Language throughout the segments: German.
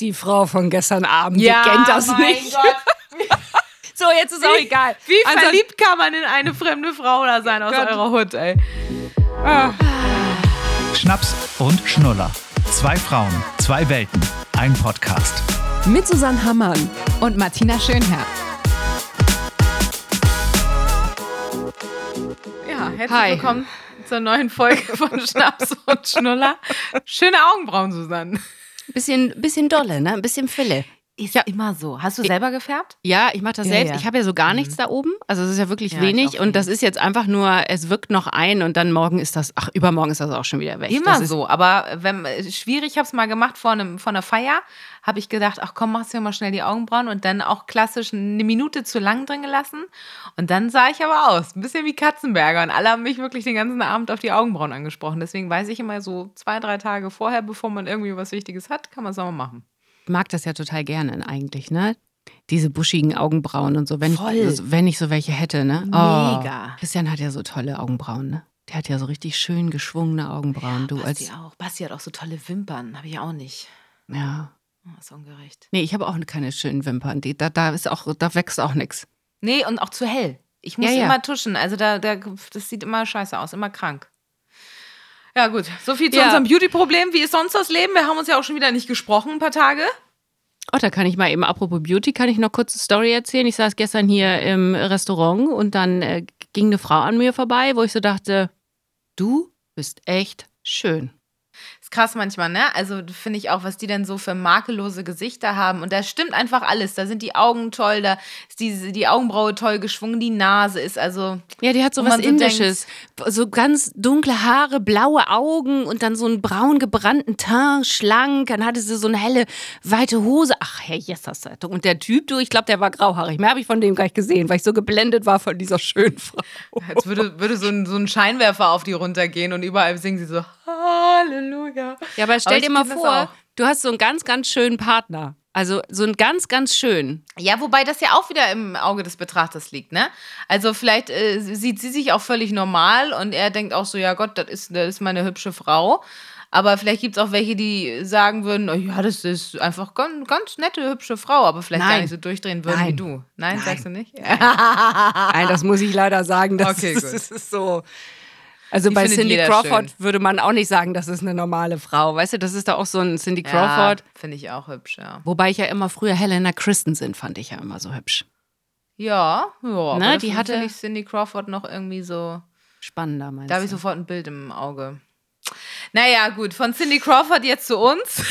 Die Frau von gestern Abend, Ja, die kennt das mein nicht. Gott. So, jetzt ist auch egal. Wie Ansonsten- verliebt kann man in eine fremde Frau da sein aus Gott. eurer Hut, ey? Schnaps und Schnuller. Zwei Frauen, zwei Welten, ein Podcast. Mit Susanne Hammann. und Martina Schönherr. Ja, herzlich Hi. willkommen zur neuen Folge von Schnaps und Schnuller. Schöne Augenbrauen, Susanne. Bisschen, bisschen dolle, ne? Ein bisschen Fille. Ist immer so. Hast du selber gefärbt? Ja, ich mache das Ja, selbst. ja. Ich habe ja so gar nichts da oben. Also es ist ja wirklich Ja, wenig. Und das ist jetzt einfach nur, es wirkt noch ein und dann morgen ist das, ach, übermorgen ist das auch schon wieder weg. Immer so, aber wenn schwierig, ich habe es mal gemacht vor, einem, vor einer Feier, habe ich gedacht, ach komm, machst du mal schnell die Augenbrauen und dann auch klassisch eine Minute zu lang drin gelassen und dann sah ich aber aus, ein bisschen wie Katzenberger und alle haben mich wirklich den ganzen Abend auf die Augenbrauen angesprochen. Deswegen weiß ich immer so zwei, drei Tage vorher, bevor man irgendwie was Wichtiges hat, kann man es auch mal machen. Ich mag das ja total gerne eigentlich, ne? Diese buschigen Augenbrauen und so. Wenn, Voll. Ich, wenn ich so welche hätte, ne? Mega. Christian hat ja so tolle Augenbrauen, ne? Der hat ja so richtig schön geschwungene Augenbrauen. du Basti als. auch. Basti hat auch so tolle Wimpern, habe ich auch nicht. Ja. Oh, ist ungerecht. Nee, ich habe auch keine schönen Wimpern. Die, da, da, ist auch, da wächst auch nichts. Nee, und auch zu hell. Ich muss Ja, ja. immer tuschen. Also da, da, das sieht immer scheiße aus, immer krank. Ja, gut. So viel zu Ja. unserem Beauty-Problem. Wie ist sonst das Leben? Wir haben uns ja auch schon wieder nicht gesprochen, ein paar Tage. Oh, da kann ich mal eben, apropos Beauty, kann ich noch kurz eine Story erzählen. Ich saß gestern hier im Restaurant und dann äh, ging eine Frau an mir vorbei, wo ich so dachte, du bist echt schön. Ist krass manchmal, ne? Also finde ich auch, was die denn so für makellose Gesichter haben. Und da stimmt einfach alles. Da sind die Augen toll, da ist die, die Augenbraue toll geschwungen, die Nase ist also. Ja, die hat so was so Indisches. So ganz dunkle Haare, blaue Augen und dann so einen braun gebrannten Teint, schlank. Dann hatte sie so eine helle, weite Hose. Ach, Herr Jesterseitung. Und der Typ, du, ich glaube, der war grauhaarig. Mehr habe ich von dem gar nicht gesehen, weil ich so geblendet war von dieser schönen Frau. Als würde, würde so, ein, so ein Scheinwerfer auf die runtergehen und überall singen sie so Halleluja. Ja, aber stell Aber dir mal vor, du hast so einen ganz, ganz schönen Partner. Also so einen ganz, ganz schön. Ja, wobei das ja auch wieder im Auge des Betrachters liegt, ne? Also vielleicht äh, sieht sie sich auch völlig normal und er denkt auch so, ja Gott, das ist, das ist meine hübsche Frau. Aber vielleicht gibt es auch welche, die sagen würden, oh ja, das ist einfach ganz, ganz nette, hübsche Frau, aber vielleicht gar Nein. nicht so durchdrehen würden wie Nein. du. Nein, Nein. sagst du nicht? Nein, das muss ich leider sagen. Das, Okay, ist, gut. das ist so. Also Die bei Cindy Crawford schön. würde man auch nicht sagen, das ist eine normale Frau. Weißt du, das ist da auch so ein Cindy Ja, Crawford. finde ich auch hübsch, ja. Wobei ich ja immer früher Helena Christensen fand ich ja immer so hübsch. Ja, ja. aber Ne, die hatte- ich Cindy Crawford noch irgendwie so. Spannender, meinst Da habe ich sofort ein Bild im Auge. Naja, gut, von Cindy Crawford jetzt zu uns.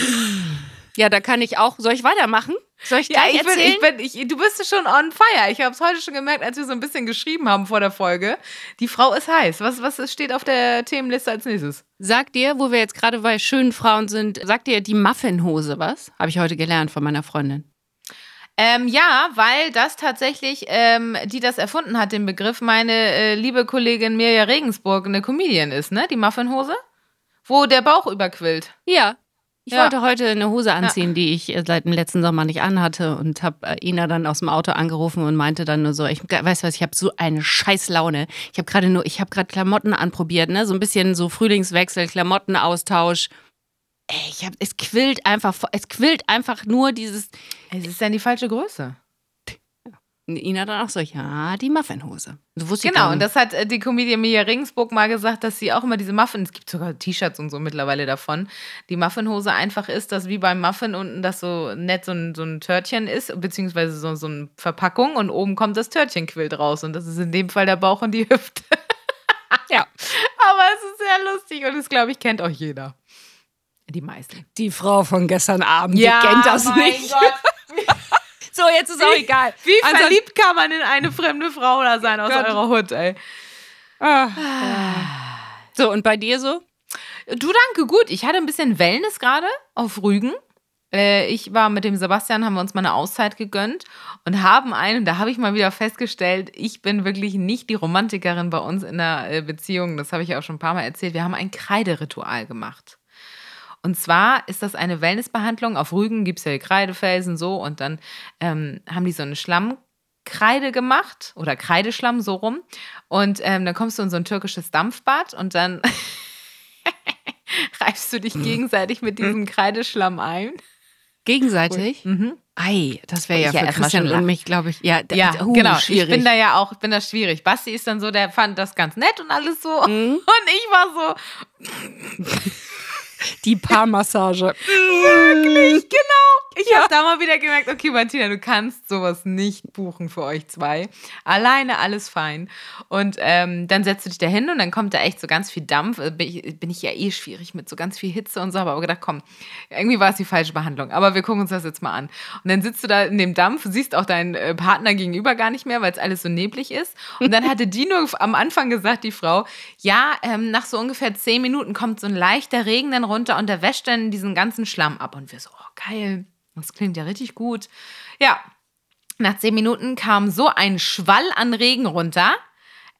Ja, da kann ich auch. Soll ich weitermachen? Soll ich Ja, ich bin, erzählen? ich bin, ich, du bist schon on fire. Ich habe es heute schon gemerkt, als wir so ein bisschen geschrieben haben vor der Folge. Die Frau ist heiß. Was, was steht auf der Themenliste als nächstes? Sag dir, wo wir jetzt gerade bei schönen Frauen sind, sag dir die Muffinhose was? Habe ich heute gelernt von meiner Freundin. Ähm, ja, weil das tatsächlich, ähm, die das erfunden hat, den Begriff, meine äh, liebe Kollegin Mirja Regensburg eine Comedian ist, ne? Die Muffinhose? Wo der Bauch überquillt. Ja. Ich Ja. wollte heute eine Hose anziehen, die ich äh, seit dem letzten Sommer nicht anhatte und habe äh, Ina dann aus dem Auto angerufen und meinte dann nur so, ich weiß was, ich habe so eine scheiß Laune. Ich habe gerade nur, ich habe gerade Klamotten anprobiert, ne, so ein bisschen so Frühlingswechsel, Klamottenaustausch. Ey, ich habe es quillt einfach, es quillt einfach nur dieses Es ist ja die falsche Größe. Ina dann auch so, ja, die Muffinhose. So wusste ich Genau, gar und das hat äh, die Comedian Mirja Regensburg mal gesagt, dass sie auch immer diese Muffin, es gibt sogar T-Shirts und so mittlerweile davon, die Muffinhose einfach ist, dass wie beim Muffin unten das so nett so ein, so ein Törtchen ist, beziehungsweise so, so eine Verpackung und oben kommt das Törtchenquilt raus und das ist in dem Fall der Bauch und die Hüfte. Ja. Aber es ist sehr lustig und das, glaube ich, kennt auch jeder. Die meisten. Die Frau von gestern Abend, die kennt das nicht. Gott. So, jetzt ist auch egal. Wie Ansonsten- verliebt kann man in eine fremde Frau da sein aus Gott. eurer Hut, ey? So, und bei dir so? Du danke, gut. Ich hatte ein bisschen Wellness gerade auf Rügen. Äh, ich war mit dem Sebastian, haben wir uns mal eine Auszeit gegönnt und haben einen, da habe ich mal wieder festgestellt, ich bin wirklich nicht die Romantikerin bei uns in der äh, Beziehung. Das habe ich ja auch schon ein paar Mal erzählt. Wir haben ein Kreideritual gemacht. Und zwar ist das eine Wellnessbehandlung. Auf Rügen gibt es ja Kreidefelsen so und dann ähm, haben die so eine Schlammkreide gemacht oder Kreideschlamm so rum. Und ähm, dann kommst du in so ein türkisches Dampfbad und dann reibst du dich gegenseitig mit diesem Kreideschlamm ein. Gegenseitig? Mhm. Ei, das wäre ja ja für Christian und mich, glaube ich. Ja, Ja, uh, genau. Schwierig. Ich bin da ja auch, ich bin da schwierig. Basti ist dann so, der fand das ganz nett und alles so. Mhm. Und ich war so, die Paarmassage. wirklich, genau. Ich habe da mal wieder gemerkt, okay, Martina, du kannst sowas nicht buchen für euch zwei. Alleine alles fein. Und ähm, dann setzt du dich da hin und dann kommt da echt so ganz viel Dampf. Äh, Bin ich, bin ich ja eh schwierig mit so ganz viel Hitze und so, aber gedacht, komm, irgendwie war es die falsche Behandlung. Aber wir gucken uns das jetzt mal an. Und dann sitzt du da in dem Dampf, siehst auch deinen äh, Partner gegenüber gar nicht mehr, weil es alles so neblig ist. Und dann hatte die nur am Anfang gesagt, die Frau, ja, ähm, nach so ungefähr zehn Minuten kommt so ein leichter Regen dann runter und der wäscht dann diesen ganzen Schlamm ab. Und wir so, oh geil, das klingt ja richtig gut. Ja, nach zehn Minuten kam so ein Schwall an Regen runter.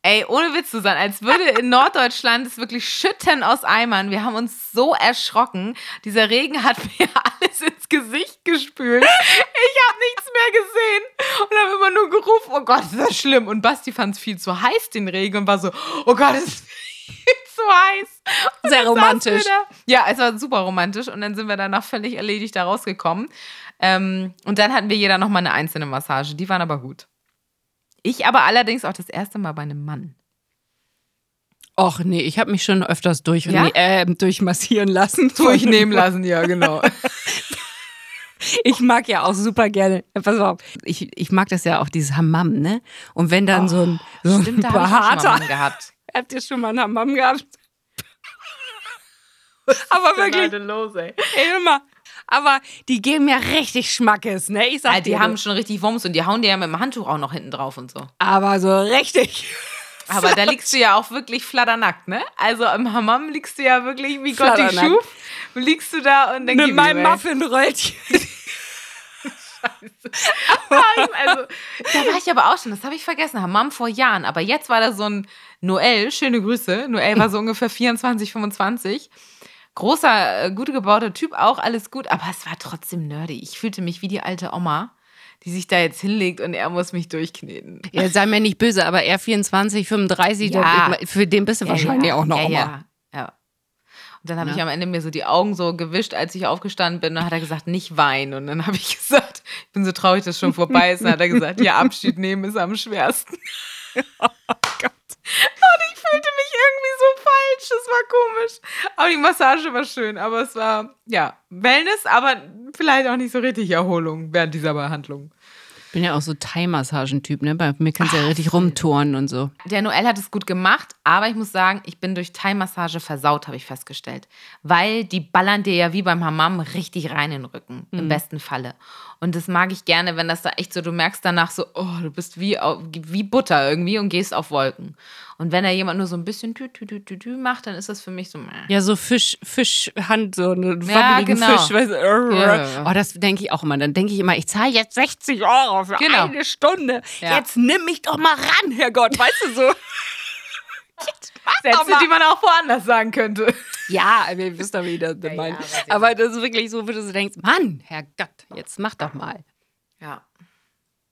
Ey, ohne Witz zu sein, als würde in Norddeutschland es wirklich schütten aus Eimern. Wir haben uns so erschrocken. Dieser Regen hat mir alles ins Gesicht gespült. Ich habe nichts mehr gesehen und habe immer nur gerufen, oh Gott, ist das schlimm. Und Basti fand es viel zu heiß, den Regen, und war so, oh Gott, ist zu heiß. Und Sehr romantisch. da. Ja, es war super romantisch und dann sind wir danach völlig erledigt da rausgekommen. Ähm, und dann hatten wir jeder nochmal eine einzelne Massage. Die waren aber gut. Ich aber allerdings auch das erste Mal bei einem Mann. Och nee, ich habe mich schon öfters durch, Ja? nee, äh, durchmassieren lassen. Durchnehmen lassen, ja, genau. Ich mag ja auch super gerne, äh, pass auf, ich, ich mag das ja auch, dieses Hammam, ne? Und wenn dann so ein, so ein Stimmt, da schon mal behaarter, gehabt. Habt ihr schon mal einen Hammam gehabt? Aber wirklich, los, ey. ey, immer. Aber die geben mir richtig Schmackes, ne? Ich sag Ja, die dir haben schon richtig Wumms und die hauen dir ja mit dem Handtuch auch noch hinten drauf und so. Aber so richtig. Aber da liegst du ja auch wirklich flatternackt, ne? Also im Hammam liegst du ja wirklich, wie Gott dich schuf. Liegst du da und dann Mit gib meinem. Muffinröllchen. Also, da war ich aber auch schon, das habe ich vergessen, Hammam vor Jahren. Aber jetzt war da so ein Noel, schöne Grüße. Noel war so ungefähr 24, 25. Großer, äh, gut gebauter Typ, auch alles gut, aber es war trotzdem nerdy. Ich fühlte mich wie die alte Oma, die sich da jetzt hinlegt und er muss mich durchkneten. Ja, sei mir nicht böse, aber er 24, 35, Ja. der, für den bist du wahrscheinlich ja, auch noch ja, Oma. Ja, ja. Und dann habe Ja. ich am Ende mir so die Augen so gewischt, als ich aufgestanden bin. Und dann hat er gesagt, nicht weinen. Und dann habe ich gesagt, ich bin so traurig, dass es schon vorbei ist. Und dann hat er gesagt, ja, Abschied nehmen ist am schwersten. Und ich fühlte mich irgendwie so falsch. Das war komisch. Aber die Massage war schön. Aber es war, ja, Wellness, aber vielleicht auch nicht so richtig Erholung während dieser Behandlung. Ich bin ja auch so Thai-Massagen-Typ, ne? Bei mir kannst du ja richtig rumtouren und so. Der Noel hat es gut gemacht, aber ich muss sagen, ich bin durch Thai-Massage versaut, habe ich festgestellt. Weil die ballern dir ja wie beim Hammam richtig rein in den Rücken, im besten Falle. Und das mag ich gerne, wenn das da echt so, du merkst danach so, oh, du bist wie, wie Butter irgendwie und gehst auf Wolken. Und wenn da jemand nur so ein bisschen tü, tü, tü, tü, tü macht, dann ist das für mich so, meh. Ja, so Fisch, Fischhand, so einen Ja, genau. Fisch. Weißt du, Ja. Oh, das denke ich auch immer. Dann denke ich immer, ich zahle jetzt 60 Euro für Genau. eine Stunde. Ja. Jetzt nimm mich doch mal ran, Herrgott. Weißt du so? Sätze, die man auch woanders sagen könnte. Ja, ihr wisst doch, wie ich das ja, meine. weiß ich aber das ist wirklich so, wie du so denkst, Mann, Herrgott, jetzt mach doch mal. Ja.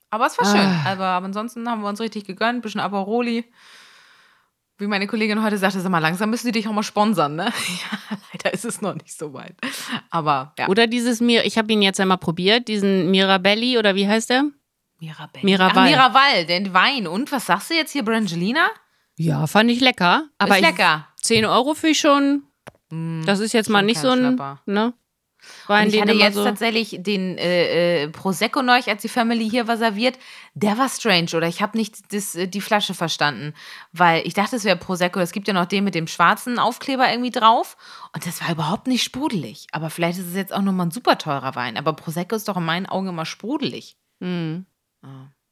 Aber es war schön. Ah. Aber, ansonsten haben wir uns richtig gegönnt, ein bisschen Aperoli. Wie meine Kollegin heute sagte, sag mal, langsam müssen die dich auch mal sponsern, ne? Ja, leider ist es noch nicht so weit. Aber ja. Oder dieses Mir, ich habe ihn jetzt einmal probiert, diesen Mirabelli oder wie heißt der? Miraval. Miraval. Ach, Miraval, den Wein. Und was sagst du jetzt hier, Brangelina? Ja, fand ich lecker. Aber ist ich, lecker. 10 Euro für ich schon. Mm, Das ist jetzt schon mal nicht so ein, ne? Wein, ich hatte jetzt so. tatsächlich den äh, äh, Prosecco neulich, als die Family hier war serviert. Der war strange, oder? Ich habe nicht das, äh, die Flasche verstanden. Weil ich dachte, es wäre Prosecco. Es gibt ja noch den mit dem schwarzen Aufkleber irgendwie drauf. Und das war überhaupt nicht sprudelig. Aber vielleicht ist es jetzt auch nochmal ein super teurer Wein. Aber Prosecco ist doch in meinen Augen immer sprudelig. Hm.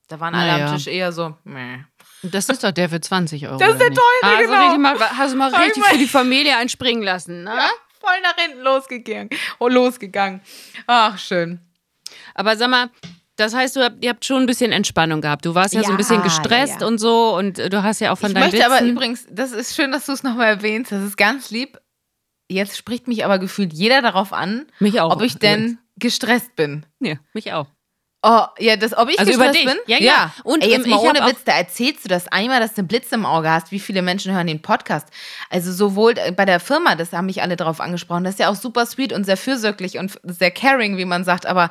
Da waren alle Naja. am Tisch eher so, meh. Das ist doch der für 20 Euro. Das ist der teure, also genau. Richtig mal, hast du mal ich richtig für die Familie einspringen lassen, ne? Voll nach hinten losgegangen. Oh, losgegangen. Ach, schön. Aber sag mal, das heißt, du habt, ihr habt schon ein bisschen Entspannung gehabt. Du warst ja, so Ja, ein bisschen ja, gestresst ja. und so und äh, du hast ja auch von ich deinen möchte Witzen. aber übrigens, das ist schön, dass du es nochmal erwähnst. Das ist ganz lieb. Jetzt spricht mich aber gefühlt jeder darauf an, mich auch. ob ich denn gestresst bin. Ja, mich auch. Oh, ja, das, ob ich Also über gestresst dich. bin? Ja, ja. Und, Und Ey, jetzt ähm, mal ich ohne Witz, da erzählst du das einmal, dass du einen Blitz im Auge hast. Wie viele Menschen hören den Podcast? Also sowohl bei der Firma, das haben mich alle drauf angesprochen, das ist ja auch super sweet und sehr fürsorglich und sehr caring, wie man sagt, aber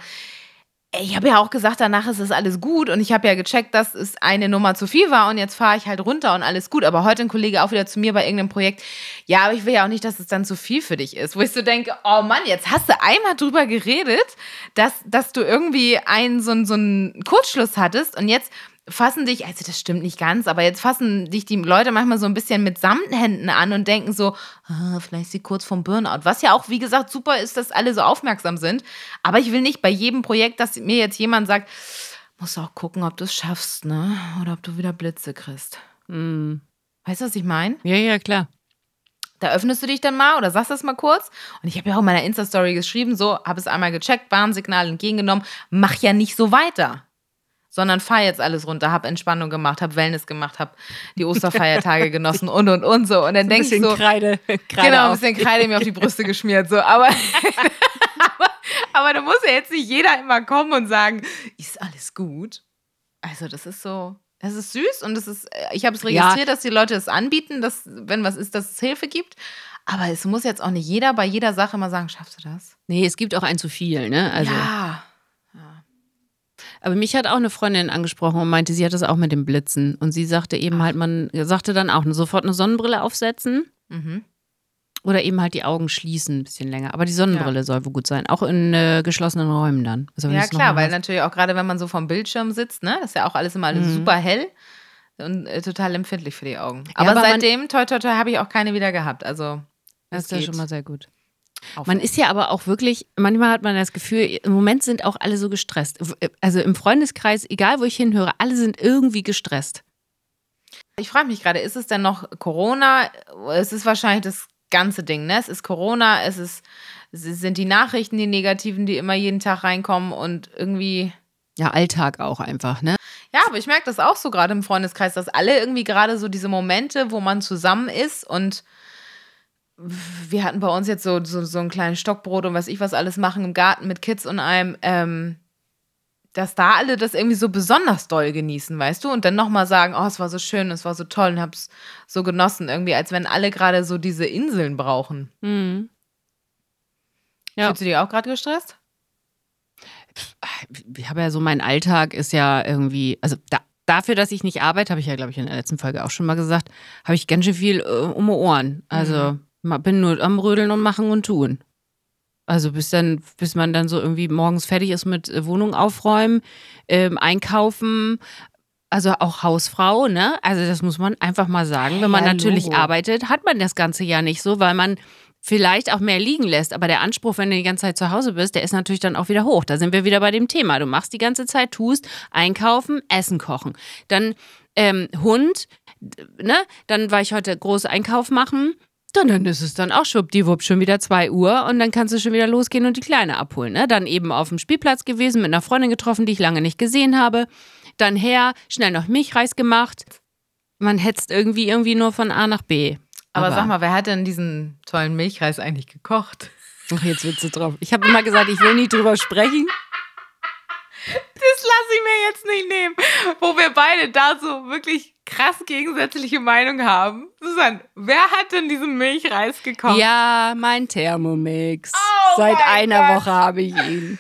ich habe ja auch gesagt, danach ist es alles gut und ich habe ja gecheckt, dass es eine Nummer zu viel war und jetzt fahre ich halt runter und alles gut. Aber heute ein Kollege auch wieder zu mir bei irgendeinem Projekt, ja, aber ich will ja auch nicht, dass es dann zu viel für dich ist. Wo ich so denke, oh Mann, jetzt hast du einmal drüber geredet, dass, dass du irgendwie einen so, so einen Kurzschluss hattest und jetzt fassen dich, also das stimmt nicht ganz, aber jetzt fassen dich die Leute manchmal so ein bisschen mit Samthänden an und denken so, ah, vielleicht sie kurz vom Burnout. Was ja auch, wie gesagt, super ist, dass alle so aufmerksam sind. Aber ich will nicht bei jedem Projekt, dass mir jetzt jemand sagt, musst auch gucken, ob du es schaffst, ne? Oder ob du wieder Blitze kriegst. Mm. Weißt du, was ich meine? Ja, ja, klar. Da öffnest du dich dann mal oder sagst das mal kurz. Und ich habe ja auch in meiner Insta-Story geschrieben, so, habe es einmal gecheckt, Warnsignal entgegengenommen, mach ja nicht so weiter. Sondern fahr jetzt alles runter, hab Entspannung gemacht, hab Wellness gemacht, hab die Osterfeiertage genossen und und und so. Und dann denkst du so, Kreide, Kreide genau, ein bisschen Kreide mir auf die Brüste geschmiert, so. Aber, aber, aber da muss ja jetzt nicht jeder immer kommen und sagen, ist alles gut. Also das ist so, es ist süß und es ist, äh, ich habe es Ja. registriert, dass die Leute es anbieten, dass, wenn was ist, dass es Hilfe gibt. Aber es muss jetzt auch nicht jeder bei jeder Sache mal sagen, schaffst du das? Nee, es gibt auch ein zu viel, ne? Also, ja. Aber mich hat auch eine Freundin angesprochen und meinte, sie hat das auch mit dem Blitzen. Und sie sagte eben halt, man sagte dann auch sofort eine Sonnenbrille aufsetzen Mhm. oder eben halt die Augen schließen ein bisschen länger. Aber die Sonnenbrille soll wohl gut sein. Auch in äh, geschlossenen Räumen dann. Also Ja, klar, weil hast. natürlich auch gerade, wenn man so vom Bildschirm sitzt, ne, das ist ja auch alles immer alles Mhm. super hell und äh, total empfindlich für die Augen. Ja, Aber, aber man- seitdem, toi, toi, toi, habe ich auch keine wieder gehabt. Also, Das ist ja schon mal sehr gut. Auf. Man ist ja aber auch wirklich, manchmal hat man das Gefühl, im Moment sind auch alle so gestresst. Also im Freundeskreis, egal wo ich hinhöre, alle sind irgendwie gestresst. Ich frage mich gerade, ist es denn noch Corona? Es ist wahrscheinlich das ganze Ding, ne? Es ist Corona, es ist, es sind die Nachrichten, die negativen, die immer jeden Tag reinkommen und irgendwie. Ja, Alltag auch einfach, ne? Ja, aber ich merke das auch so gerade im Freundeskreis, dass alle irgendwie gerade so diese Momente, wo man zusammen ist und wir hatten bei uns jetzt so, so, so ein kleines Stockbrot und was ich was alles machen im Garten mit Kids und allem, ähm, dass da alle das irgendwie so besonders doll genießen, weißt du? Und dann nochmal sagen, oh, es war so schön, es war so toll und hab's so genossen, irgendwie, als wenn alle gerade so diese Inseln brauchen. Mhm. Ja. Fühlst du dich auch gerade gestresst? Ich habe ja so, mein Alltag ist ja irgendwie, also da, dafür, dass ich nicht arbeite, habe ich ja, glaube ich, in der letzten Folge auch schon mal gesagt, habe ich ganz schön viel äh, um die Ohren. Also ma- bin nur am Rödeln und machen und tun. Also bis dann, bis man dann so irgendwie morgens fertig ist mit äh, Wohnung aufräumen, ähm, einkaufen, also auch Hausfrau, ne? Also das muss man einfach mal sagen. Wenn man Ja, natürlich Logo. arbeitet, hat man das Ganze ja nicht so, weil man vielleicht auch mehr liegen lässt. Aber der Anspruch, wenn du die ganze Zeit zu Hause bist, der ist natürlich dann auch wieder hoch. Da sind wir wieder bei dem Thema. Du machst die ganze Zeit, tust, einkaufen, Essen kochen. Dann ähm, Hund, ne? Dann war ich heute groß Einkauf machen. Dann, dann ist es dann auch schwuppdiwupp schon wieder 2 Uhr und dann kannst du schon wieder losgehen und die Kleine abholen. Ne? Dann eben auf dem Spielplatz gewesen, mit einer Freundin getroffen, die ich lange nicht gesehen habe. Dann her, schnell noch Milchreis gemacht. Man hetzt irgendwie irgendwie nur von A nach B. Aber, sag mal, wer hat denn diesen tollen Milchreis eigentlich gekocht? Ach, jetzt wird's so drauf. Ich habe immer gesagt, ich will nie drüber sprechen. Das lasse ich mir jetzt nicht nehmen, wo wir beide da so wirklich krass gegensätzliche Meinung haben. Susanne, wer hat denn diesen Milchreis gekocht? Ja, mein Thermomix. Oh Seit einer Gott. Woche habe ich ihn.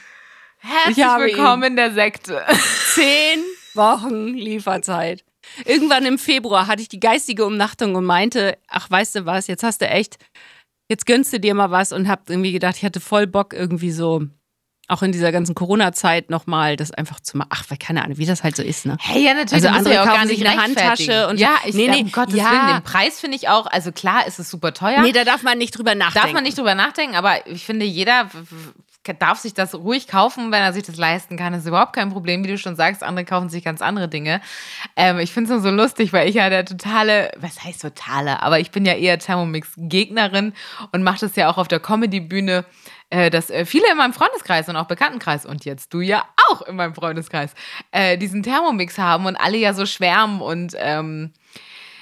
Herzlich ich habe willkommen in der Sekte. Zehn Wochen Lieferzeit. Irgendwann im Februar hatte ich die geistige Umnachtung und meinte, ach, weißt du was, jetzt hast du echt, jetzt gönnst du dir mal was und hab irgendwie gedacht, ich hatte voll Bock irgendwie so, auch in dieser ganzen Corona-Zeit nochmal das einfach zu machen. Ach, weil keine Ahnung, wie das halt so ist, ne? Hey, ja, natürlich. Also andere ja auch kaufen gar sich eine Handtasche und- ja, ich, Nee, nee, um Gottes ja. Willen, den Preis finde ich auch, also klar ist es super teuer. Nee, da darf man nicht drüber nachdenken. Darf man nicht drüber nachdenken, aber ich finde, jeder darf sich das ruhig kaufen, wenn er sich das leisten kann. Das ist überhaupt kein Problem, wie du schon sagst. Andere kaufen sich ganz andere Dinge. Ähm, ich finde es nur so lustig, weil ich ja der totale, was heißt totale, aber ich bin ja eher Thermomix-Gegnerin und mache das ja auch auf der Comedy-Bühne, äh, dass äh, viele in meinem Freundeskreis und auch Bekanntenkreis und jetzt du ja auch in meinem Freundeskreis äh, diesen Thermomix haben und alle ja so schwärmen und ähm,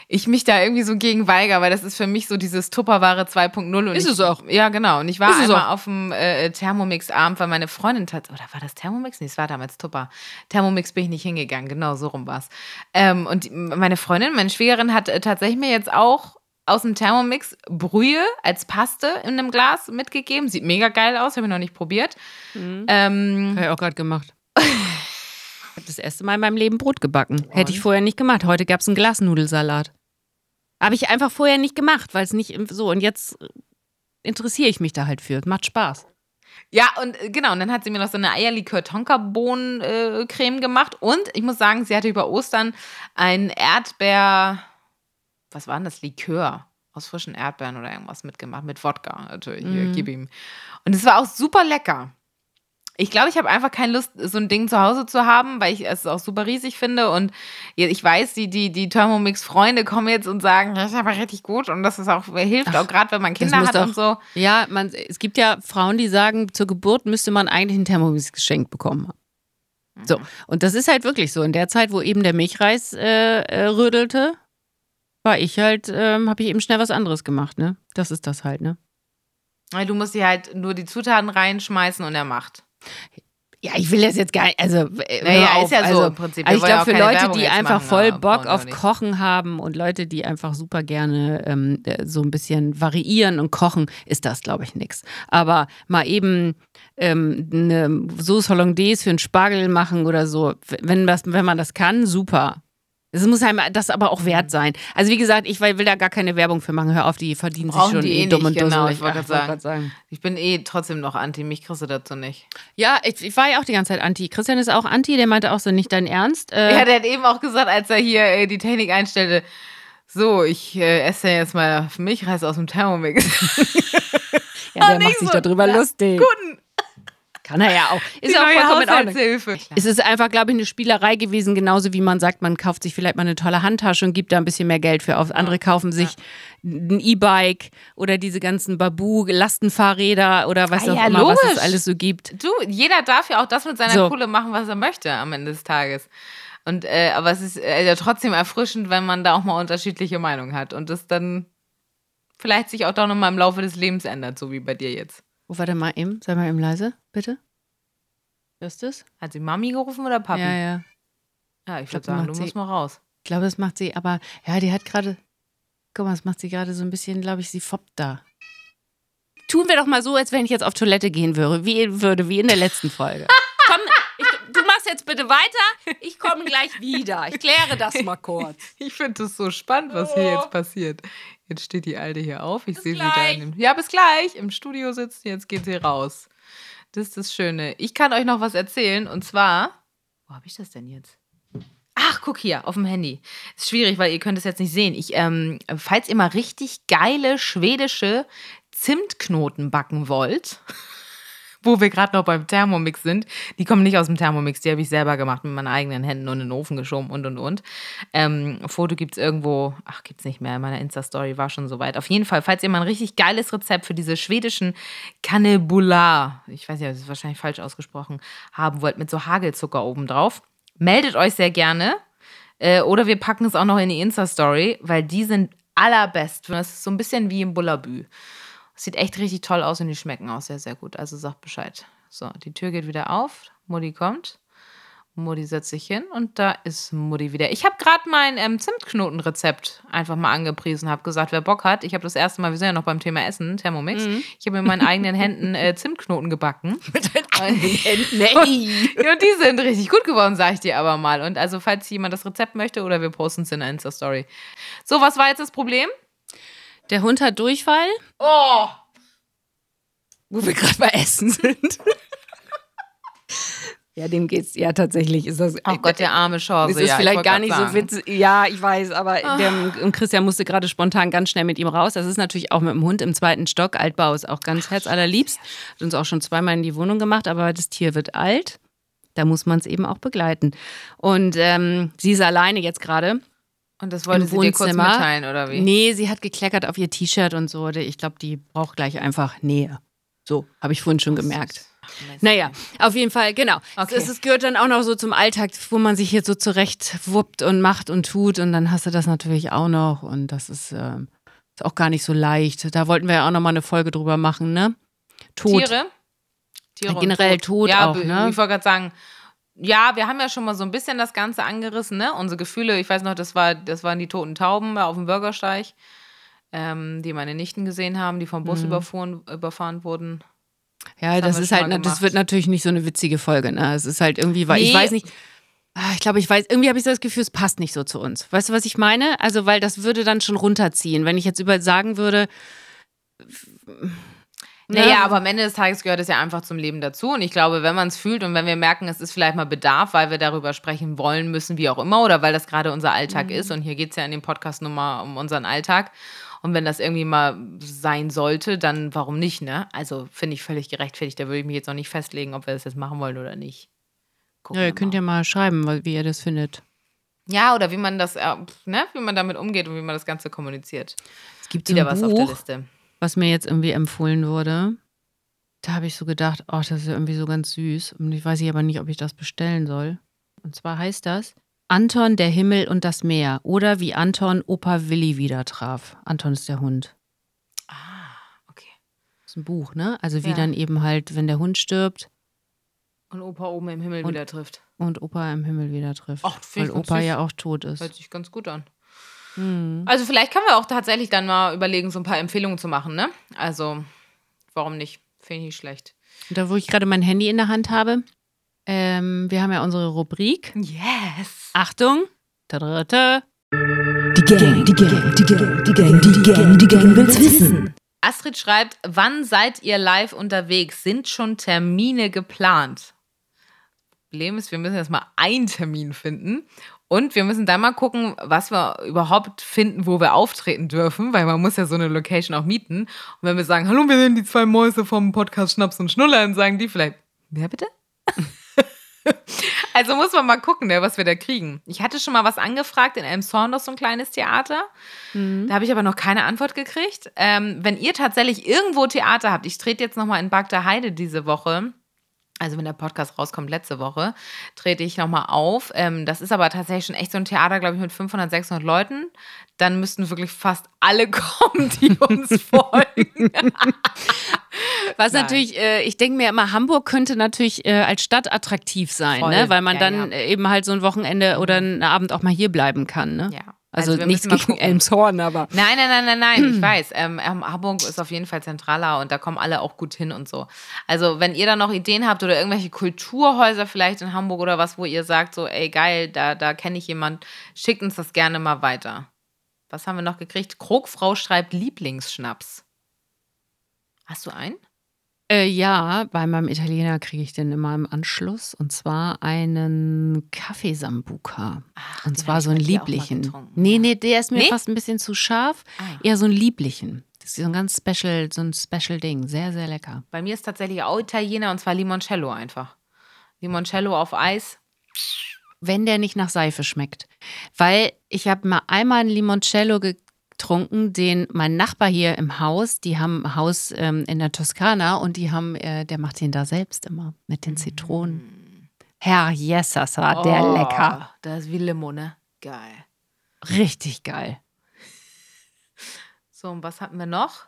ich mich da irgendwie so gegen weigere, weil das ist für mich so dieses Tupperware 2.0. und Ist ich, es auch. Ja, genau. Und ich war es einmal auch. auf dem äh, Thermomix-Abend, weil meine Freundin tat, oder war das Thermomix? Nee, es war damals Tupper. Thermomix bin ich nicht hingegangen, genau, so rum war's. Ähm, und die, meine Freundin, meine Schwägerin, hat äh, tatsächlich mir jetzt auch aus dem Thermomix Brühe als Paste in einem Glas mitgegeben. Sieht mega geil aus, habe ich noch nicht probiert. Ähm, Habe ich auch gerade gemacht. Ich habe das erste Mal in meinem Leben Brot gebacken. Hätte ich vorher nicht gemacht. Heute gab es einen Glasnudelsalat. Habe ich einfach vorher nicht gemacht, weil es nicht im- so. Und jetzt äh, interessiere ich mich da halt für. Macht Spaß. Ja, und äh, genau, und dann hat sie mir noch so eine Eierlikör-Tonka-Bohnen-Creme gemacht. Und ich muss sagen, sie hatte über Ostern ein Erdbeer, was war denn das? Likör aus frischen Erdbeeren oder irgendwas mitgemacht. Mit Wodka natürlich. Hier, gib ihm. Und es war auch super lecker. Ich glaube, ich habe einfach keine Lust, so ein Ding zu Hause zu haben, weil ich es auch super riesig finde. Und ich weiß, die, die, die Thermomix-Freunde kommen jetzt und sagen, das ist aber richtig gut. Und das ist auch, hilft auch gerade, wenn man Kinder hat doch- und so. Ja, man, es gibt ja Frauen, die sagen, zur Geburt müsste man eigentlich ein Thermomix geschenkt bekommen haben. So, und das ist halt wirklich so. In der Zeit, wo eben der Milchreis äh, äh, rödelte, war ich halt, ähm, habe ich eben schnell was anderes gemacht, ne? Das ist das halt, ne? Du musst hier halt nur die Zutaten reinschmeißen und er macht. Ja, ich will das jetzt gar nicht, also, äh, Naja, ist ja so also, im Prinzip. Also ich glaube, für Leute, Werbung die einfach machen, voll aber Bock auf. Kochen haben und Leute, die einfach super gerne ähm, äh, so ein bisschen variieren und kochen, ist das, glaube ich, nix. Aber mal eben ähm, eine Sauce Hollandaise für einen Spargel machen oder so, wenn, das, wenn man das kann, super. Es muss einem das aber auch wert sein. Also wie gesagt, ich will da gar keine Werbung für machen. Hör auf, die verdienen sich schon die eh eh dumm nicht, und genau, dusselig. ich wollte grad sagen. Ich bin eh trotzdem noch anti, mich kriegst du dazu nicht. Ja, ich, ich war ja auch die ganze Zeit anti. Christian ist auch anti, der meinte auch so, nicht dein Ernst. Äh, Ja, der hat eben auch gesagt, als er hier äh, die Technik einstellte, so, ich äh, esse jetzt mal Milchreis aus dem Thermomix. Ja, der macht sich so. darüber lustig. Guten. Kann er ja auch. Ist Die auch vollkommen. Haushaltshilfe. Es ist einfach, glaube ich, eine Spielerei gewesen, genauso wie man sagt, man kauft sich vielleicht mal eine tolle Handtasche und gibt da ein bisschen mehr Geld für auf. Andere kaufen sich ein E-Bike oder diese ganzen Babu-Lastenfahrräder oder was Ah auch ja, immer, was es logisch. alles so gibt. Du, jeder darf ja auch das mit seiner So. Kohle machen, was er möchte am Ende des Tages. Und, äh, aber es ist äh, ja trotzdem erfrischend, wenn man da auch mal unterschiedliche Meinungen hat und das dann vielleicht sich auch doch nochmal im Laufe des Lebens ändert, so wie bei dir jetzt. Oh, warte mal eben, sei mal eben leise, bitte. Hörst du es? Hat sie Mami gerufen oder Papi? Ja, ja. Ja, ich glaub, würde sagen, du sie- musst mal raus. Ich glaube, das macht sie, aber ja, die hat gerade, guck mal, das macht sie gerade so ein bisschen, glaube ich, sie foppt da. Tun wir doch mal so, als wenn ich jetzt auf Toilette gehen würde, wie, würde, wie in der letzten Folge. Komm, ich, du machst jetzt bitte weiter, ich komme gleich wieder. Ich kläre das mal kurz. Ich finde das so spannend, was hier jetzt passiert. Jetzt steht die Alte hier auf. Ich sehe sie da. In dem, ja, bis gleich. Im Studio sitzt sie, jetzt geht sie raus. Das ist das Schöne. Ich kann euch noch was erzählen und zwar. Wo habe ich das denn jetzt? Ach, guck hier, auf dem Handy. Ist schwierig, weil ihr könnt es jetzt nicht sehen. Ich, ähm, falls ihr mal richtig geile schwedische Zimtknoten backen wollt, wo wir gerade noch beim Thermomix sind, die kommen nicht aus dem Thermomix, die habe ich selber gemacht mit meinen eigenen Händen und in den Ofen geschoben und und und. Ähm, Foto gibt es irgendwo, ach, gibt es nicht mehr, in meiner Insta-Story war schon soweit. Auf jeden Fall, falls ihr mal ein richtig geiles Rezept für diese schwedischen Cannebula, ich weiß nicht, das ist wahrscheinlich falsch ausgesprochen, haben wollt, mit so Hagelzucker obendrauf, meldet euch sehr gerne. Äh, oder wir packen es auch noch in die Insta-Story, weil die sind allerbest. Das ist so ein bisschen wie im Bullabü. Sieht echt richtig toll aus und die schmecken auch sehr, sehr gut. Also sagt Bescheid. So, die Tür geht wieder auf. Mutti kommt. Mutti setzt sich hin und da ist Mutti wieder. Ich habe gerade mein ähm, Zimtknotenrezept einfach mal angepriesen, habe gesagt, wer Bock hat. Ich habe das erste Mal, wir sind ja noch beim Thema Essen, Thermomix. Ich habe mit meinen eigenen Händen äh, Zimtknoten gebacken. Mit deinen eigenen Händen? Nee. und die sind richtig gut geworden, sage ich dir aber mal. Und also, falls jemand das Rezept möchte oder wir posten es in der Insta-Story. So, was war jetzt das Problem? Der Hund hat Durchfall, Oh! wo wir gerade bei Essen sind. ja, dem geht's, ja, tatsächlich ist das. Oh Gott, der arme Chance. Ist ja, ich vielleicht gar nicht sagen. So witzig. Ja, ich weiß, aber der, und Christian musste gerade spontan ganz schnell mit ihm raus. Das ist natürlich auch mit dem Hund im zweiten Stock. Altbau ist auch ganz herzallerliebst. Hat uns auch schon zweimal in die Wohnung gemacht, aber das Tier wird alt. Da muss man es eben auch begleiten. Und ähm, sie ist alleine jetzt gerade. Und das wollte sie dir kurz mitteilen, oder wie? Nee, sie hat gekleckert auf ihr T-Shirt und so. Ich glaube, die braucht gleich einfach Nähe. So, habe ich vorhin schon gemerkt. Naja, auf jeden Fall, genau. Okay. Es, es gehört dann auch noch so zum Alltag, wo man sich jetzt so zurecht wuppt und macht und tut. Und dann hast du das natürlich auch noch. Und das ist, ähm, ist auch gar nicht so leicht. Da wollten wir ja auch noch mal eine Folge drüber machen, ne? Tod. Tiere? Tiere Generell Tod ja, auch, ne? Ich wollte gerade sagen, ja, wir haben ja schon mal so ein bisschen das Ganze angerissen, ne? Unsere Gefühle, ich weiß noch, das, war, das waren die toten Tauben auf dem Bürgersteig, ähm, die meine Nichten gesehen haben, die vom Bus Mhm. überfuhren, überfahren wurden. Ja, Das das, ist halt, das wird natürlich nicht so eine witzige Folge, ne? Es ist halt irgendwie, weil ich Nee. weiß nicht. Ah, Ich glaube, ich weiß, irgendwie habe ich so das Gefühl, es passt nicht so zu uns. Weißt du, was ich meine? Also, weil das würde dann schon runterziehen. Wenn ich jetzt über sagen würde, Naja, ne? aber am Ende des Tages gehört es ja einfach zum Leben dazu. Und ich glaube, wenn man es fühlt und wenn wir merken, es ist vielleicht mal Bedarf, weil wir darüber sprechen wollen müssen, wie auch immer, oder weil das gerade unser Alltag ist. Und hier geht es ja in dem Podcast nur mal um unseren Alltag. Und wenn das irgendwie mal sein sollte, dann warum nicht, ne? Also finde ich völlig gerechtfertigt. Da würde ich mich jetzt noch nicht festlegen, ob wir das jetzt machen wollen oder nicht. Gucken ja, ihr könnt mal. ja mal schreiben, wie ihr das findet. ja, oder wie man das, äh, ne, wie man damit umgeht und wie man das Ganze kommuniziert. Es gibt Wieder was auf der Buch, Liste. Was mir jetzt irgendwie empfohlen wurde. Da habe ich so gedacht, oh, das ist ja irgendwie so ganz süß. Und ich weiß ich aber nicht, ob ich das bestellen soll. Und zwar heißt das Anton, der Himmel und das Meer. Oder wie Anton Opa Willi wieder traf. Anton ist der Hund. Ah, okay. Das ist ein Buch, ne? Also wie Ja. dann eben halt, wenn der Hund stirbt Und Opa oben im Himmel Und- wieder trifft. und Opa im Himmel wieder trifft. Ach, weil Opa ja auch tot ist. Hört sich ganz gut an. Hm. Also vielleicht können wir auch tatsächlich dann mal überlegen, so ein paar Empfehlungen zu machen, ne? Also, warum nicht? Finde ich nicht schlecht. Und da, wo ich gerade mein Handy in der Hand habe, ähm, wir haben ja unsere Rubrik. Yes! Achtung! Tadadada. Die Gang, die Gang, die Gang, die Gang, die Gang, die Gang will's wissen. Astrid schreibt, wann seid ihr live unterwegs? Sind schon Termine geplant? Problem ist, wir müssen erst mal einen Termin finden und wir müssen dann mal gucken, was wir überhaupt finden, wo wir auftreten dürfen, weil man muss ja so eine Location auch mieten. Und wenn wir sagen, hallo, wir sind die zwei Mäuse vom Podcast Schnaps und Schnuller, dann sagen die vielleicht, wer bitte? also muss man mal gucken, ne, was wir da kriegen. Ich hatte schon mal was angefragt in Elmshorn, noch so ein kleines Theater. Da habe ich aber noch keine Antwort gekriegt. Ähm, wenn ihr tatsächlich irgendwo Theater habt, ich trete jetzt nochmal in Bagda Heide diese Woche. Also wenn der Podcast rauskommt, letzte Woche, trete ich nochmal auf. Ähm, das ist aber tatsächlich schon echt so ein Theater, glaube ich, mit 500, 600 Leuten. Dann müssten wirklich fast alle kommen, die uns folgen. Was Nein. natürlich, äh, ich denke mir immer, Hamburg könnte natürlich äh, als Stadt attraktiv sein, Voll. ne? weil man Ja, dann ja. Mhm. eben halt so ein Wochenende oder einen Abend auch mal hier bleiben kann. Ne? Ja. Also, Also nichts gegen. Elmshorn, aber. Nein, nein, nein, nein, nein, ich weiß. Ähm, ähm, Hamburg ist auf jeden Fall zentraler und da kommen alle auch gut hin und so. Also, wenn ihr da noch Ideen habt oder irgendwelche Kulturhäuser vielleicht in Hamburg oder was, wo ihr sagt, so, ey, geil, da, da kenne ich jemand, schickt uns das gerne mal weiter. Was haben wir noch gekriegt? Krogfrau schreibt Lieblingsschnaps. Hast du einen? Äh, ja, bei meinem Italiener kriege ich den immer im Anschluss und zwar einen Kaffeesambuca. Ach, Und den zwar so einen bei dir auch mal lieblichen. getrunken. Nee, nee, der ist mir Nee? fast ein bisschen zu scharf. Ah. Eher so einen lieblichen. Das ist so ein ganz special, so ein special Ding. Sehr, sehr lecker. Bei mir ist tatsächlich auch Italiener und zwar Limoncello einfach. Limoncello auf Eis. wenn der nicht nach Seife schmeckt. Weil ich habe mal einmal einen Limoncello getrunken, den mein Nachbar hier im Haus, die haben ein Haus ähm, in der Toskana und die haben, äh, der macht den da selbst immer mit den Zitronen. Herr Jessas, war der Oh, lecker. Das ist wie Limone. Geil. Richtig geil. So, und was hatten wir noch?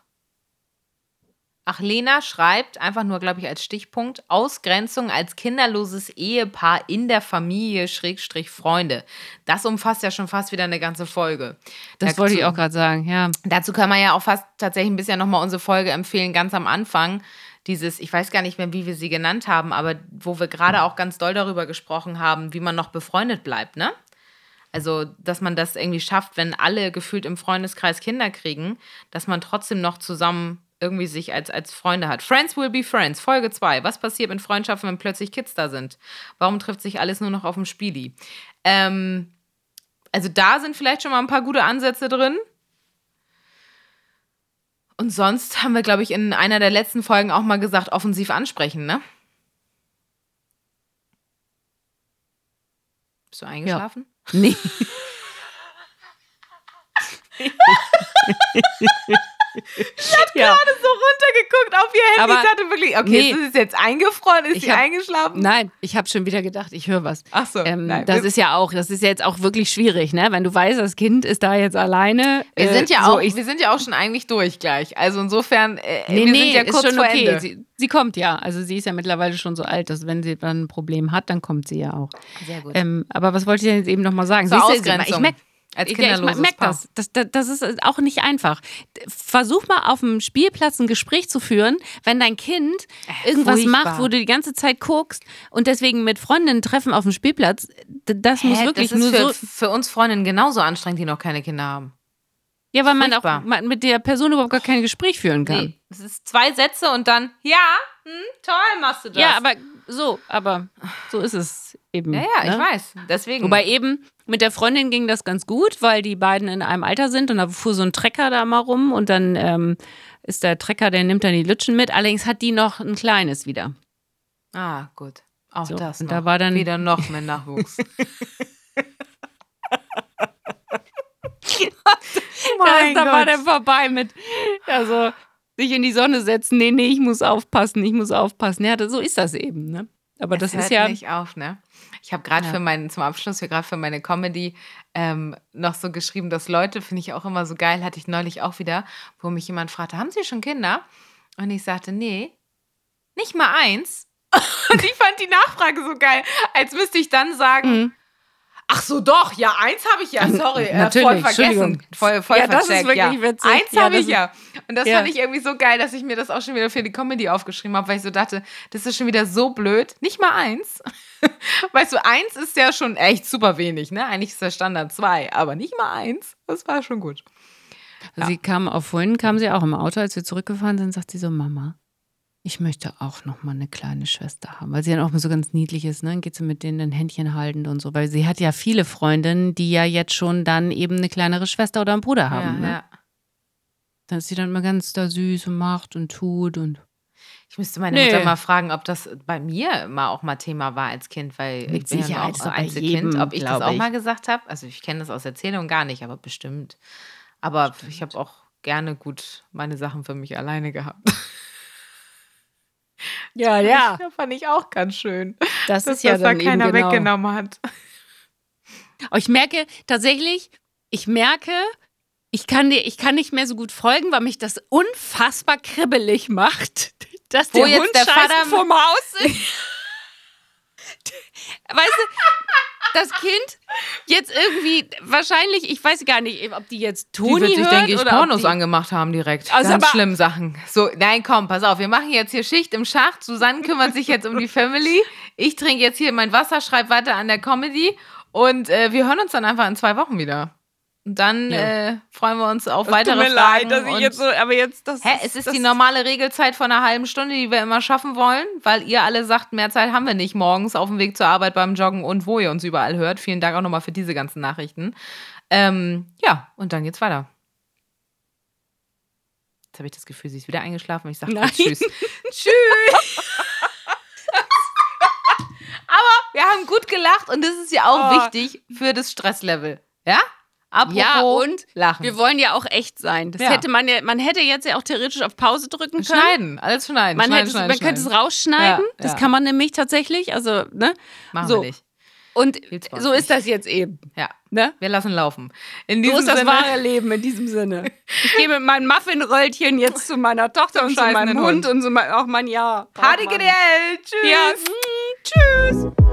Ach, Lena schreibt einfach nur, glaube ich, als Stichpunkt, Ausgrenzung als kinderloses Ehepaar in der Familie, Schrägstrich Freunde. Das umfasst ja schon fast wieder eine ganze Folge. Das Dazu- wollte ich auch gerade sagen, ja. Dazu kann man ja auch fast tatsächlich ein bisschen nochmal unsere Folge empfehlen, ganz am Anfang. Dieses, ich weiß gar nicht mehr, wie wir sie genannt haben, aber wo wir gerade auch ganz doll darüber gesprochen haben, wie man noch befreundet bleibt, ne? Also, dass man das irgendwie schafft, wenn alle gefühlt im Freundeskreis Kinder kriegen, dass man trotzdem noch zusammen irgendwie sich als, als Freunde hat. Friends will be friends, Folge 2. Was passiert mit Freundschaften, wenn plötzlich Kids da sind? Warum trifft sich alles nur noch auf dem Spieli? Ähm, also da sind vielleicht schon mal ein paar gute Ansätze drin. Und sonst haben wir, glaube ich, in einer der letzten Folgen auch mal gesagt, offensiv ansprechen, ne? Bist du eingeschlafen? Nee. ja. so geguckt auf ihr Handy. Aber- ich dachte wirklich, okay, Nee. ist es jetzt eingefroren? Ist Ich sie hab- eingeschlafen? Nein, ich habe schon wieder gedacht, ich höre was. Ach so, Ähm, nein, das ist ja auch, das ist ja jetzt auch wirklich schwierig, ne? Wenn du weißt, das Kind ist da jetzt alleine. Wir äh, sind ja so, auch, ich, wir sind ja auch schon eigentlich durch gleich. Also insofern, äh, nee, wir nee, sind ja ist kurz schon vor okay. Ende. Sie, sie kommt ja. Also sie ist ja mittlerweile schon so alt, dass wenn sie dann ein Problem hat, dann kommt sie ja auch. Sehr gut. Ähm, aber was wollte ich denn jetzt eben nochmal sagen? Zur Siehst du, Ausgrenzung. Ich merke Als ich, ja, ich kinderloses merk Paar. das. Das, das. das ist auch nicht einfach. Versuch mal auf dem Spielplatz ein Gespräch zu führen, wenn dein Kind irgendwas furchtbar. macht, wo du die ganze Zeit guckst und deswegen mit Freundinnen treffen auf dem Spielplatz. Das muss Hä, wirklich das ist nur für, so. für uns Freundinnen genauso anstrengend, die noch keine Kinder haben. Ja, weil man auch furchtbar. man mit der Person überhaupt gar kein Gespräch führen kann. Nee, es ist zwei Sätze und dann, ja, hm, toll machst du das. Ja, aber so, aber so ist es eben. Ja, ja, ne? ich weiß. Deswegen. Wobei eben mit der Freundin ging das ganz gut, weil die beiden in einem Alter sind und da fuhr so ein Trecker da mal rum und dann ähm, ist der Trecker, der nimmt dann die Lütschen mit. Allerdings hat die noch ein kleines wieder. ah, gut. Auch So, das. und noch. da war dann- wieder noch mehr Nachwuchs. das, da war der vorbei mit, also sich in die Sonne setzen. Nee, nee, ich muss aufpassen, ich muss aufpassen. Ja, das, so ist das eben, ne? Aber das es ist hört ja. nicht auf, ne? Ich habe gerade Ja. für meinen, zum Abschluss, gerade für meine Comedy ähm, noch so geschrieben, dass Leute, finde ich auch immer so geil, hatte ich neulich auch wieder, wo mich jemand fragte, haben Sie schon Kinder? Und ich sagte, nee, nicht mal eins. Und ich fand die Nachfrage so geil, als müsste ich dann sagen, Mhm. Ach so doch, ja, eins habe ich ja, sorry, äh, voll vergessen. Voll, voll Ja, das ist wirklich ja. witzig. Eins Ja, habe ich ist- ja. Und das Ja. fand ich irgendwie so geil, dass ich mir das auch schon wieder für die Comedy aufgeschrieben habe, weil ich so dachte, das ist schon wieder so blöd. Nicht mal eins. Weißt du, eins ist ja schon echt super wenig, ne? Eigentlich ist der Standard zwei, aber nicht mal eins. Das war schon gut. Sie kam auch vorhin, kam sie auch im Auto, als wir zurückgefahren sind, sagt sie so, Mama, ich möchte auch noch mal eine kleine Schwester haben, weil sie dann auch so ganz niedlich ist, ne? Dann geht sie mit denen ein Händchen haltend und so, weil sie hat ja viele Freundinnen, die ja jetzt schon dann eben eine kleinere Schwester oder einen Bruder haben. ja, ne? ja. Dann ist sie dann immer ganz da süß und macht und tut und Ich müsste meine Nee. Mutter mal fragen, ob das bei mir mal auch mal Thema war als Kind, weil Mit ich bin ja auch so Einzelkind, jedem, ob ich das auch ich. mal gesagt habe. Also ich kenne das aus Erzählungen gar nicht, aber bestimmt. Aber ich habe auch gerne gut meine Sachen für mich alleine gehabt. Ja, ja, Ja, fand ich auch ganz schön, das dass ist ja das da dann keiner eben genau. weggenommen hat. Aber ich merke tatsächlich, ich merke, ich kann dir, ich kann nicht mehr so gut folgen, weil mich das unfassbar kribbelig macht, dass Wo der Hund der Vater- vom Haus ist. weißt du, das Kind jetzt irgendwie wahrscheinlich, ich weiß gar nicht, ob die jetzt Toni die wird sich, hört denke ich, oder Pornos angemacht haben direkt. Also Ganz schlimm Sachen. So, nein, komm, pass auf, wir machen jetzt hier Schicht im Schacht. Susanne kümmert sich jetzt um die Family. Ich trinke jetzt hier mein Wasser, schreibe weiter an der Comedy und äh, wir hören uns dann einfach in zwei Wochen wieder. Und dann Ja. äh, freuen wir uns auf Es weitere tut mir Fragen. leid, dass ich jetzt so, aber jetzt das Hä, es ist das, die normale Regelzeit von einer halben Stunde, die wir immer schaffen wollen, weil ihr alle sagt, mehr Zeit haben wir nicht morgens auf dem Weg zur Arbeit beim Joggen und wo ihr uns überall hört. Vielen Dank auch nochmal für diese ganzen Nachrichten. Ähm, ja, und dann geht's weiter. Jetzt habe ich das Gefühl, sie ist wieder eingeschlafen. Ich sage. Tschüss. Tschüss. Aber wir haben gut gelacht und das ist ja auch Oh. wichtig für das Stresslevel. Ja? Apropos Ja, und Lachen. Wir wollen ja auch echt sein. Das Ja. hätte man ja, man hätte jetzt ja auch theoretisch auf Pause drücken können. schneiden, alles schneiden. Man, schneiden, hätte, schneiden, man könnte es schneiden. rausschneiden. Ja, das kann man nämlich tatsächlich. Also, ne? Machen so. wir nicht. Und so ist das jetzt eben. Ja, Ne? wir lassen laufen. In So diesem ist das Sinne, wahre Leben in diesem Sinne. Ich gehe mit meinem Muffinröllchen jetzt zu meiner Tochter und zu meinem Hund, Hund. und so mein, auch mein Ja. Party GDL. Tschüss. Ja. Tschüss.